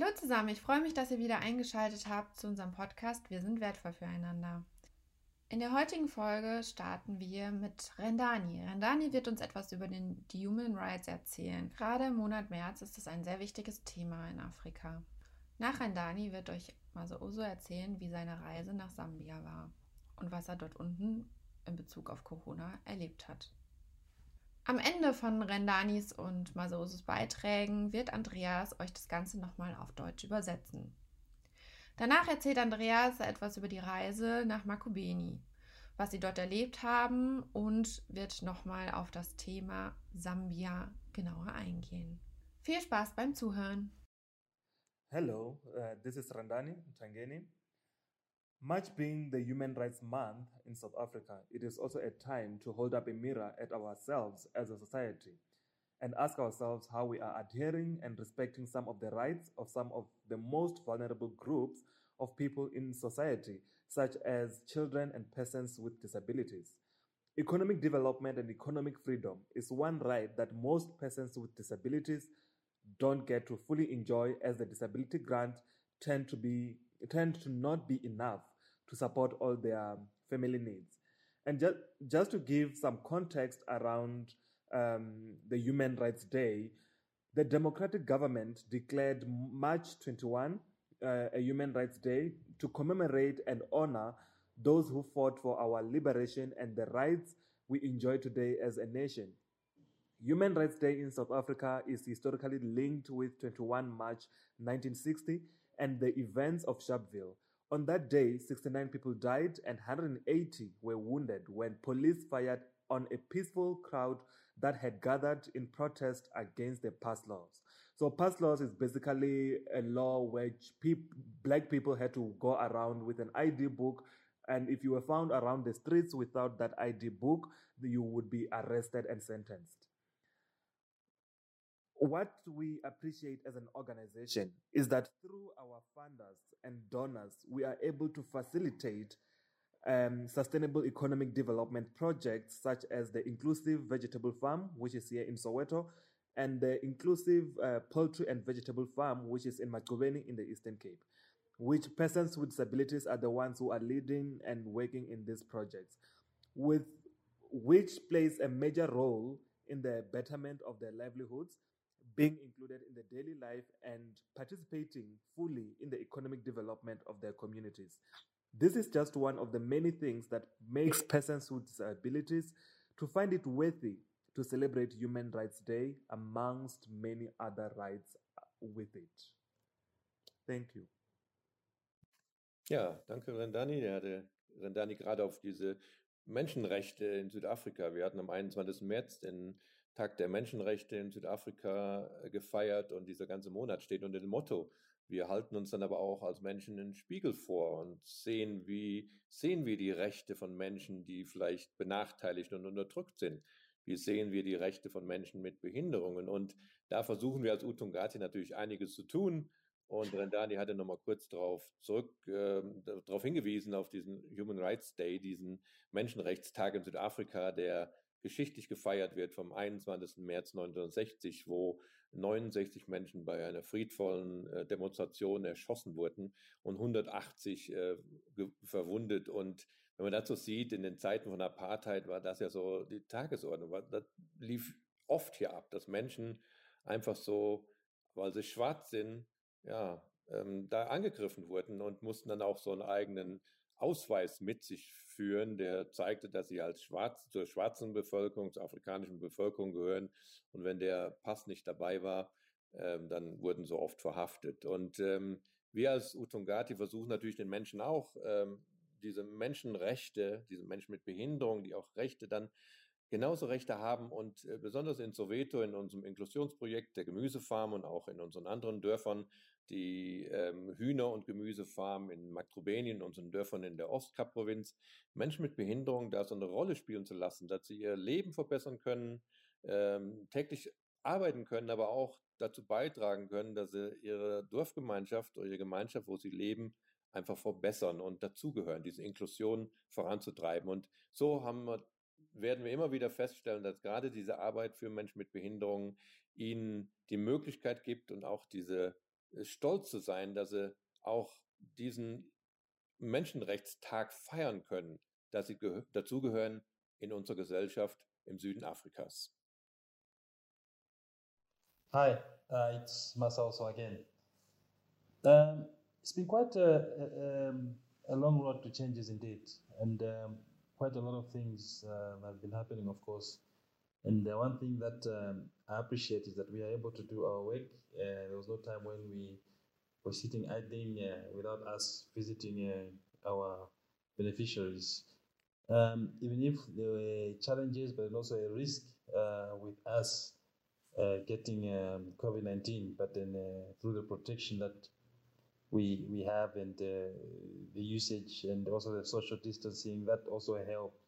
Hallo zusammen, ich freue mich, dass ihr wieder eingeschaltet habt zu unserem Podcast Wir sind wertvoll füreinander. In der heutigen Folge starten wir mit Rendani. Rendani wird uns etwas über den, die Human Rights erzählen. Gerade im Monat März ist es ein sehr wichtiges Thema in Afrika. Nach Rendani wird euch Masooso erzählen, wie seine Reise nach Sambia war und was er dort unten in Bezug auf Corona erlebt hat. Am Ende von Rendanis und Masoosos Beiträgen wird Andreas euch das Ganze nochmal auf Deutsch übersetzen. Danach erzählt Andreas etwas über die Reise nach Makubeni, was sie dort erlebt haben und wird nochmal auf das Thema Sambia genauer eingehen. Viel Spaß beim Zuhören. Hello, uh, this is Randani Tangeni. March being the Human Rights Month in South Africa, it is also a time to hold up a mirror at ourselves as a society and ask ourselves how we are adhering and respecting some of the rights of some of the most vulnerable groups of people in society, such as children and persons with disabilities. Economic development and economic freedom is one right that most persons with disabilities don't get to fully enjoy as the disability grant tend to be tend to not be enough to support all their family needs. And just, just to give some context around um, the Human Rights Day, the democratic government declared March 21 uh, a Human Rights Day to commemorate and honor those who fought for our liberation and the rights we enjoy today as a nation. Human Rights Day in South Africa is historically linked with 21 March 1960 and the events of Sharpeville. On that day, 69 people died and 180 were wounded when police fired on a peaceful crowd that had gathered in protest against the pass laws. So, pass laws is basically a law which black people had to go around with an ID book. And if you were found around the streets without that ID book, you would be arrested and sentenced what we appreciate as an organization is that through our funders and donors, we are able to facilitate um, sustainable economic development projects such as the Inclusive Vegetable Farm, which is here in Soweto, and the Inclusive uh, Poultry and Vegetable Farm, which is in Macubeni in the Eastern Cape, which persons with disabilities are the ones who are leading and working in these projects, with which plays a major role in the betterment of their livelihoods being included in the daily life and participating fully in the economic development of their communities. This is just one of the many things that makes persons with disabilities to find it worthy to celebrate Human Rights Day amongst many other rights uh, with it. Thank you. Ja, danke Rendani. Der hatte Rendani gerade auf diese Menschenrechte in Südafrika. Wir hatten am 21. März den Tag der Menschenrechte in Südafrika äh, gefeiert und dieser ganze Monat steht unter dem Motto. Wir halten uns dann aber auch als Menschen einen Spiegel vor und sehen, wie sehen wir die Rechte von Menschen, die vielleicht benachteiligt und unterdrückt sind. Wie sehen wir die Rechte von Menschen mit Behinderungen? Und da versuchen wir als Utungati natürlich einiges zu tun. Und Rendani hatte nochmal kurz darauf zurück, äh, darauf hingewiesen, auf diesen Human Rights Day, diesen Menschenrechtstag in Südafrika, der geschichtlich gefeiert wird vom 21. März 1960, wo 69 Menschen bei einer friedvollen äh, Demonstration erschossen wurden und 180 äh, verwundet. Und wenn man dazu sieht, in den Zeiten von Apartheid war das ja so die Tagesordnung. Das lief oft hier ab, dass Menschen einfach so, weil sie schwarz sind, ja, ähm, da angegriffen wurden und mussten dann auch so einen eigenen Ausweis mit sich führen, der zeigte, dass sie als schwarz, zur schwarzen Bevölkerung, zur afrikanischen Bevölkerung gehören. Und wenn der Pass nicht dabei war, ähm, dann wurden so oft verhaftet. Und ähm, wir als Utungati versuchen natürlich den Menschen auch, ähm, diese Menschenrechte, diese Menschen mit Behinderung, die auch Rechte dann genauso Rechte haben und äh, besonders in Soweto, in unserem Inklusionsprojekt der Gemüsefarm und auch in unseren anderen Dörfern die ähm, Hühner- und Gemüsefarmen in Makrobenien, unseren Dörfern in der Ostkap-Provinz, Menschen mit Behinderung da so eine Rolle spielen zu lassen, dass sie ihr Leben verbessern können, ähm, täglich arbeiten können, aber auch dazu beitragen können, dass sie ihre Dorfgemeinschaft oder ihre Gemeinschaft, wo sie leben, einfach verbessern und dazugehören, diese Inklusion voranzutreiben. Und so haben wir, werden wir immer wieder feststellen, dass gerade diese Arbeit für Menschen mit Behinderungen ihnen die Möglichkeit gibt und auch diese stolz zu sein, dass sie auch diesen Menschenrechtstag feiern können, dass sie dazugehören in unserer Gesellschaft im Süden Afrikas. Hi, uh, it's Masauso again. Um, it's been quite a, a, a, long road to changes indeed, and um, quite a lot of things uh, have been happening, of course. And the one thing that um, I appreciate is that we are able to do our work. Uh, there was no time when we were sitting idling uh, without us visiting uh, our beneficiaries. Um, even if there were challenges, but also a risk uh, with us uh, getting um, COVID 19, but then through the protection that we we have and uh, the usage and also the social distancing, that also helped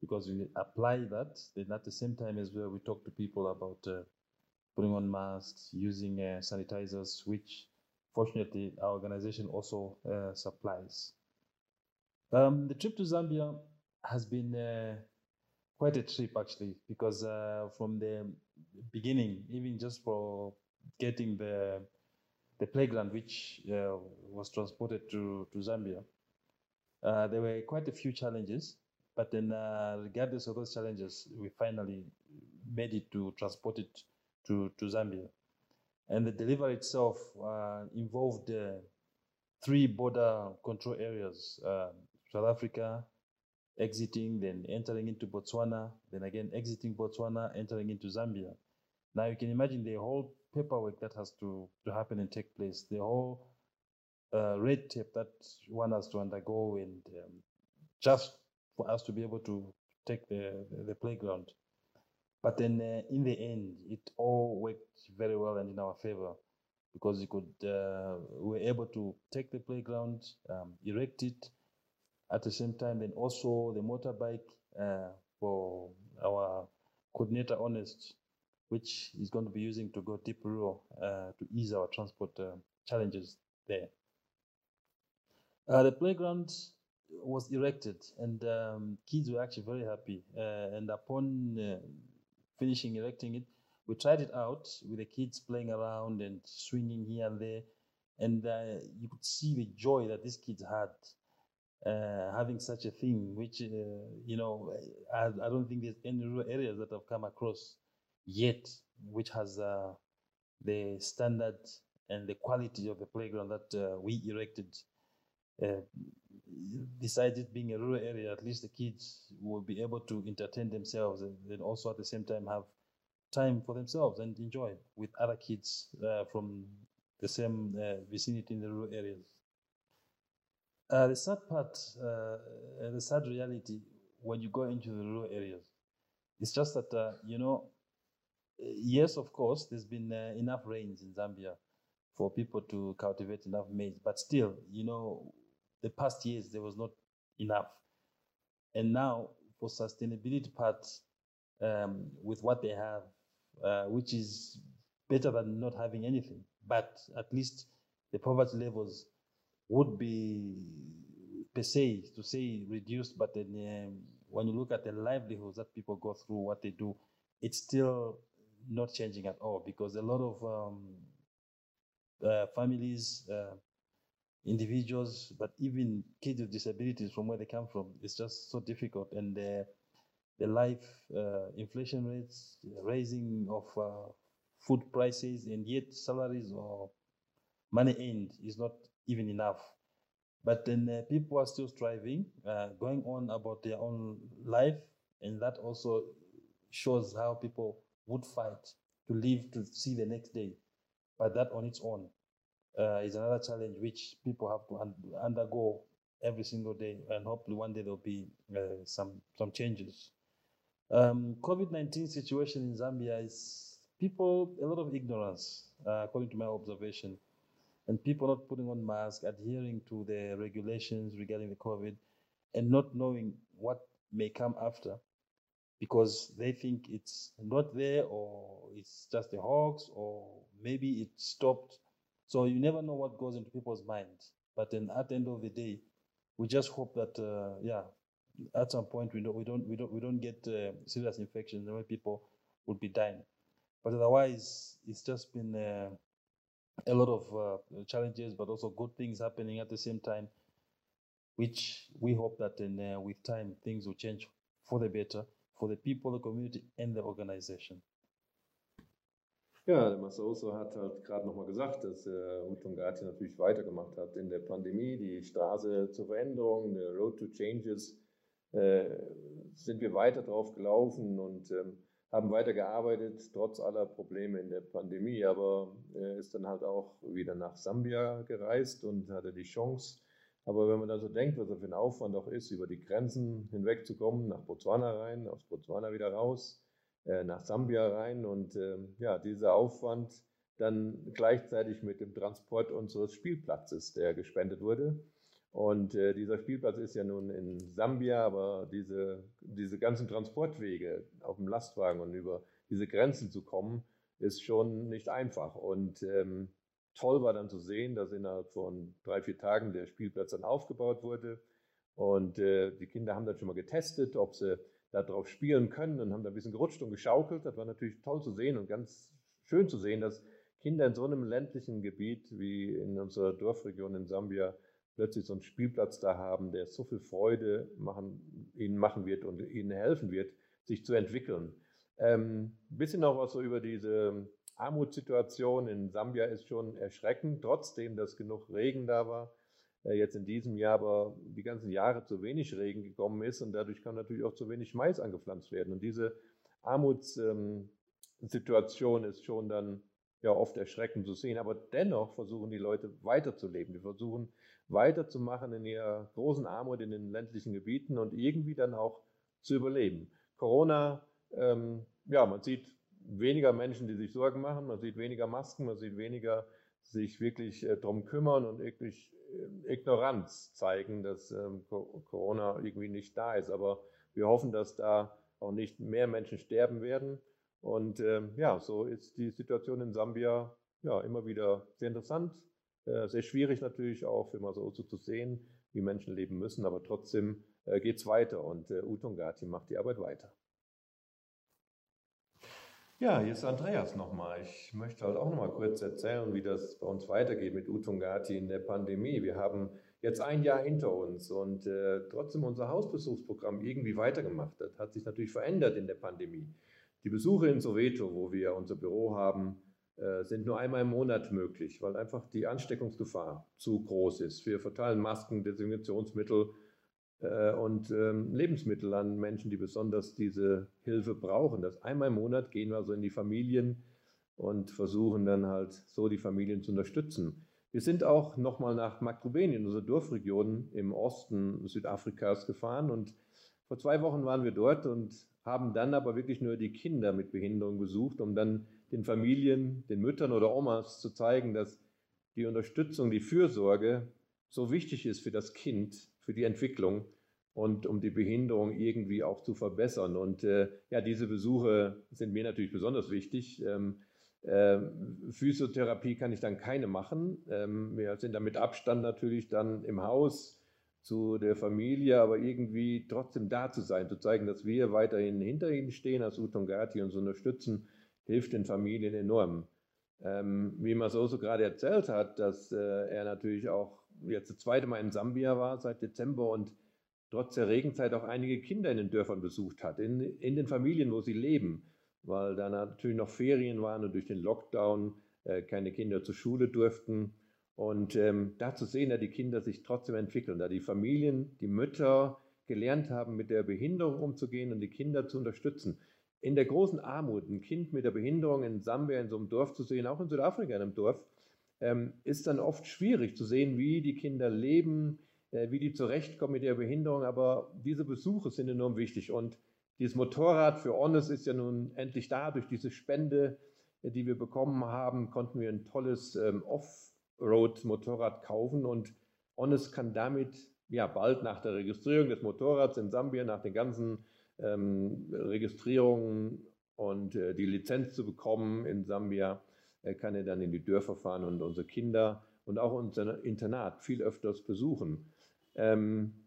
because we apply that. Then at the same time as well, we talk to people about uh, putting on masks, using uh, sanitizers, which fortunately our organization also uh, supplies. Um, the trip to Zambia has been quite a trip actually because from the beginning, even just for getting the the playground, which uh, was transported to to Zambia, uh, there were quite a few challenges. But then, uh, regardless of those challenges, we finally made it to transport it to to Zambia, and the delivery itself uh, involved uh, three border control areas: um, South Africa, exiting, then entering into Botswana, then again exiting Botswana, entering into Zambia. Now you can imagine the whole paperwork that has to, to happen and take place, the whole uh, red tape that one has to undergo, and um, just for us to be able to take the, the, playground. But then uh, in the end, it all worked very well and in our favor because we could uh, we were able to take the playground, um, erect it, at the same time, then also the motorbike uh, for our coordinator honest which is going to be using to go deep rural uh, to ease our transport uh, challenges there. Uh, the playground was erected, and um, kids were actually very happy. Uh, and upon uh, finishing erecting it, we tried it out with the kids playing around and swinging here and there, and uh, you could see the joy that these kids had. having such a thing, which you know, I, I don't think there's any rural areas that I've come across yet which has uh, the standard and the quality of the playground that uh, we erected. Uh, besides it being a rural area, at least the kids will be able to entertain themselves and then also at the same time have time for themselves and enjoy with other kids uh, from the same uh, vicinity in the rural areas. Uh, the sad part, the sad reality when you go into the rural areas, it's just that, you know, yes, of course, there's been uh, enough rains in Zambia for people to cultivate enough maize, but still, you know, the past years there was not enough. And now, for sustainability part, um, with what they have, uh, which is better than not having anything, but at least the poverty levels would be per se to say reduced, but then um, when you look at the livelihoods that people go through, what they do, it's still not changing at all because a lot of um, uh, families, uh, individuals, but even kids with disabilities from where they come from, it's just so difficult. And the, the life uh, inflation rates, raising of uh, food prices, and yet salaries or money earned is not even enough. But then uh, people are still striving, uh, going on about their own life, and that also shows how people would fight to live to see the next day. But that on its own uh, is another challenge which people have to un- undergo every single day, and hopefully one day there'll be uh, some some changes. Um, COVID nineteen situation in Zambia is people a lot of ignorance, uh, according to my observation, and people not putting on masks, adhering to the regulations regarding the COVID, and not knowing what may come after because they think it's not there or it's just a hoax or maybe it stopped. So you never know what goes into people's minds. But then at the end of the day, we just hope that uh, yeah, at some point we don't we don't we don't we don't get uh, serious infections and people would be dying. But otherwise, it's just been uh, a lot of uh, challenges, but also good things happening at the same time, which we hope that in, uh, with time things will change for the better for the people, the community, and the organization. Ja, der Masoso hat halt gerade nochmal gesagt, dass äh, Utungati natürlich weitergemacht hat in der Pandemie. Die Straße zur Veränderung, der Road to Changes, äh, sind wir weiter drauf gelaufen und ähm, haben weiter gearbeitet, trotz aller Probleme in der Pandemie. Aber er ist dann halt auch wieder nach Sambia gereist und hatte die Chance. Aber wenn man dann so denkt, was er für ein Aufwand auch ist, über die Grenzen hinwegzukommen, nach Botswana rein, aus Botswana wieder raus, äh, nach Sambia rein und äh, ja, dieser Aufwand dann gleichzeitig mit dem Transport unseres Spielplatzes, der gespendet wurde. Und äh, dieser Spielplatz ist ja nun in Sambia, aber diese, diese ganzen Transportwege auf dem Lastwagen und über diese Grenzen zu kommen, ist schon nicht einfach. Und ähm, toll war dann zu sehen, dass innerhalb von drei, vier Tagen der Spielplatz dann aufgebaut wurde. Und äh, die Kinder haben dann schon mal getestet, ob sie da drauf spielen können und haben da ein bisschen gerutscht und geschaukelt. Das war natürlich toll zu sehen und ganz schön zu sehen, dass Kinder in so einem ländlichen Gebiet wie in unserer Dorfregion in Sambia plötzlich so einen Spielplatz da haben, der so viel Freude machen, ihnen machen wird und ihnen helfen wird, sich zu entwickeln. Ähm, bisschen noch was so über diese Armutssituation in Sambia ist schon erschreckend, trotzdem, dass genug Regen da war. Äh, jetzt in diesem Jahr aber die ganzen Jahre zu wenig Regen gekommen ist und dadurch kann natürlich auch zu wenig Mais angepflanzt werden. Und diese Armutssituation ist schon dann ja oft erschreckend zu sehen. Aber dennoch versuchen die Leute weiterzuleben. Die versuchen weiterzumachen in ihrer großen Armut in den ländlichen Gebieten und irgendwie dann auch zu überleben. Corona, ähm, ja, man sieht weniger Menschen, die sich Sorgen machen, man sieht weniger Masken, man sieht weniger sich wirklich äh, darum kümmern und wirklich äh, Ignoranz zeigen, dass ähm, Corona irgendwie nicht da ist. Aber wir hoffen, dass da auch nicht mehr Menschen sterben werden. Und ähm, ja, so ist die Situation in Sambia ja immer wieder sehr interessant, äh, sehr schwierig natürlich auch für Masoso zu sehen, wie Menschen leben müssen, aber trotzdem äh, geht es weiter und äh, Utongati macht die Arbeit weiter. Ja, hier ist Andreas nochmal. Ich möchte halt auch nochmal kurz erzählen, wie das bei uns weitergeht mit Utungati in der Pandemie. Wir haben jetzt ein Jahr hinter uns und äh, trotzdem unser Hausbesuchsprogramm irgendwie weitergemacht. Das hat sich natürlich verändert in der Pandemie. Die Besuche in Soweto, wo wir unser Büro haben, äh, sind nur einmal im Monat möglich, weil einfach die Ansteckungsgefahr zu groß ist. Wir verteilen Masken, Desinfektionsmittel, und ähm, Lebensmittel an Menschen, die besonders diese Hilfe brauchen. Das einmal im Monat gehen wir also in die Familien und versuchen dann halt so die Familien zu unterstützen. Wir sind auch nochmal nach Makrobenien, unsere Dorfregion im Osten Südafrikas gefahren und vor zwei Wochen waren wir dort und haben dann aber wirklich nur die Kinder mit Behinderung besucht, um dann den Familien, den Müttern oder Omas zu zeigen, dass die Unterstützung, die Fürsorge so wichtig ist für das Kind, für die Entwicklung und um die Behinderung irgendwie auch zu verbessern. Und äh, ja, diese Besuche sind mir natürlich besonders wichtig. Ähm, äh, Physiotherapie kann ich dann keine machen. Ähm, wir sind da mit Abstand natürlich dann im Haus zu der Familie, aber irgendwie trotzdem da zu sein, zu zeigen, dass wir weiterhin hinter ihnen stehen als Utongati und so unterstützen, hilft den Familien enorm. Ähm, wie Masoso gerade erzählt hat, dass äh, er natürlich auch jetzt das zweite Mal in Sambia war seit Dezember und trotz der Regenzeit auch einige Kinder in den Dörfern besucht hat, in, in den Familien, wo sie leben, weil da natürlich noch Ferien waren und durch den Lockdown äh, keine Kinder zur Schule durften. Und ähm, da zu sehen, dass die Kinder sich trotzdem entwickeln, da die Familien, die Mütter gelernt haben, mit der Behinderung umzugehen und die Kinder zu unterstützen. In der großen Armut, ein Kind mit der Behinderung in Sambia, in so einem Dorf zu sehen, auch in Südafrika in einem Dorf, ähm, ist dann oft schwierig zu sehen, wie die Kinder leben, äh, wie die zurechtkommen mit ihrer Behinderung. Aber diese Besuche sind enorm wichtig. Und dieses Motorrad für Honest ist ja nun endlich da. Durch diese Spende, äh, die wir bekommen haben, konnten wir ein tolles ähm, Offroad-Motorrad kaufen. Und Honest kann damit ja bald nach der Registrierung des Motorrads in Sambia, nach den ganzen ähm, Registrierungen und äh, die Lizenz zu bekommen in Sambia, kann er dann in die Dörfer fahren und unsere Kinder und auch unser Internat viel öfters besuchen. Ähm,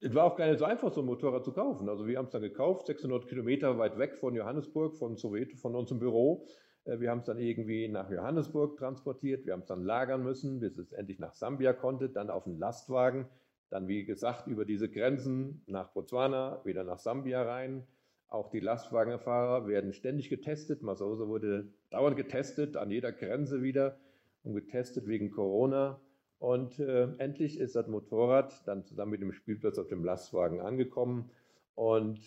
es war auch gar nicht so einfach, so ein Motorrad zu kaufen. Also wir haben es dann gekauft, 600 Kilometer weit weg von Johannesburg, von Soweto, von unserem Büro. Äh, wir haben es dann irgendwie nach Johannesburg transportiert, wir haben es dann lagern müssen, bis es endlich nach Sambia konnte, dann auf einen Lastwagen, dann wie gesagt über diese Grenzen nach Botswana, wieder nach Sambia rein. Auch die Lastwagenfahrer werden ständig getestet. Masosa wurde dauernd getestet, an jeder Grenze wieder und getestet wegen Corona. Und äh, endlich ist das Motorrad dann zusammen mit dem Spielplatz auf dem Lastwagen angekommen. Und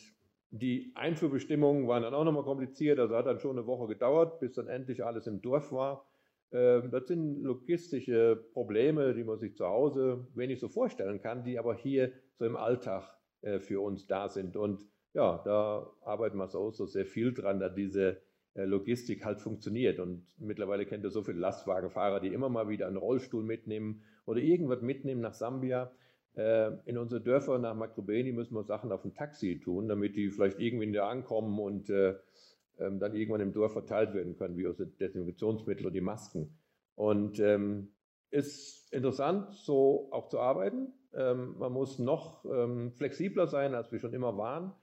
die Einfuhrbestimmungen waren dann auch nochmal kompliziert. Also hat dann schon eine Woche gedauert, bis dann endlich alles im Dorf war. Ähm, das sind logistische Probleme, die man sich zu Hause wenig so vorstellen kann, die aber hier so im Alltag äh, für uns da sind. Und ja, da arbeiten wir so sehr viel dran, dass diese äh, Logistik halt funktioniert. Und mittlerweile kennt ihr so viele Lastwagenfahrer, die immer mal wieder einen Rollstuhl mitnehmen oder irgendwas mitnehmen nach Sambia. Äh, in unsere Dörfer nach Makrobeni müssen wir Sachen auf ein Taxi tun, damit die vielleicht irgendwie da ankommen und äh, ähm, dann irgendwann im Dorf verteilt werden können, wie unsere Desinfektionsmittel oder die Masken. Und ähm, ist interessant, so auch zu arbeiten. Ähm, man muss noch flexibler sein, als wir schon immer waren.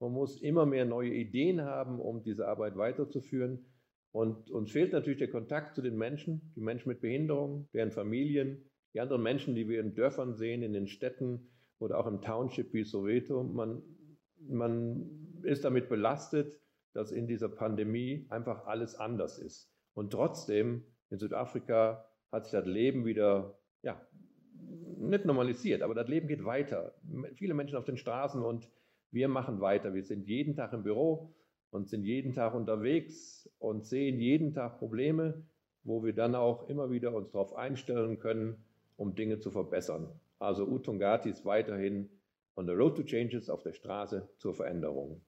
Man muss immer mehr neue Ideen haben, um diese Arbeit weiterzuführen. Und uns fehlt natürlich der Kontakt zu den Menschen, die Menschen mit Behinderung, deren Familien, die anderen Menschen, die wir in Dörfern sehen, in den Städten oder auch im Township wie Soweto. Man, man ist damit belastet, dass in dieser Pandemie einfach alles anders ist. Und trotzdem in Südafrika hat sich das Leben wieder, ja, nicht normalisiert, aber das Leben geht weiter. Viele Menschen auf den Straßen und wir machen weiter. Wir sind jeden Tag im Büro und sind jeden Tag unterwegs und sehen jeden Tag Probleme, wo wir dann auch immer wieder uns darauf einstellen können, um Dinge zu verbessern. Also Utungati ist weiterhin on the road to changes auf der Straße zur Veränderung.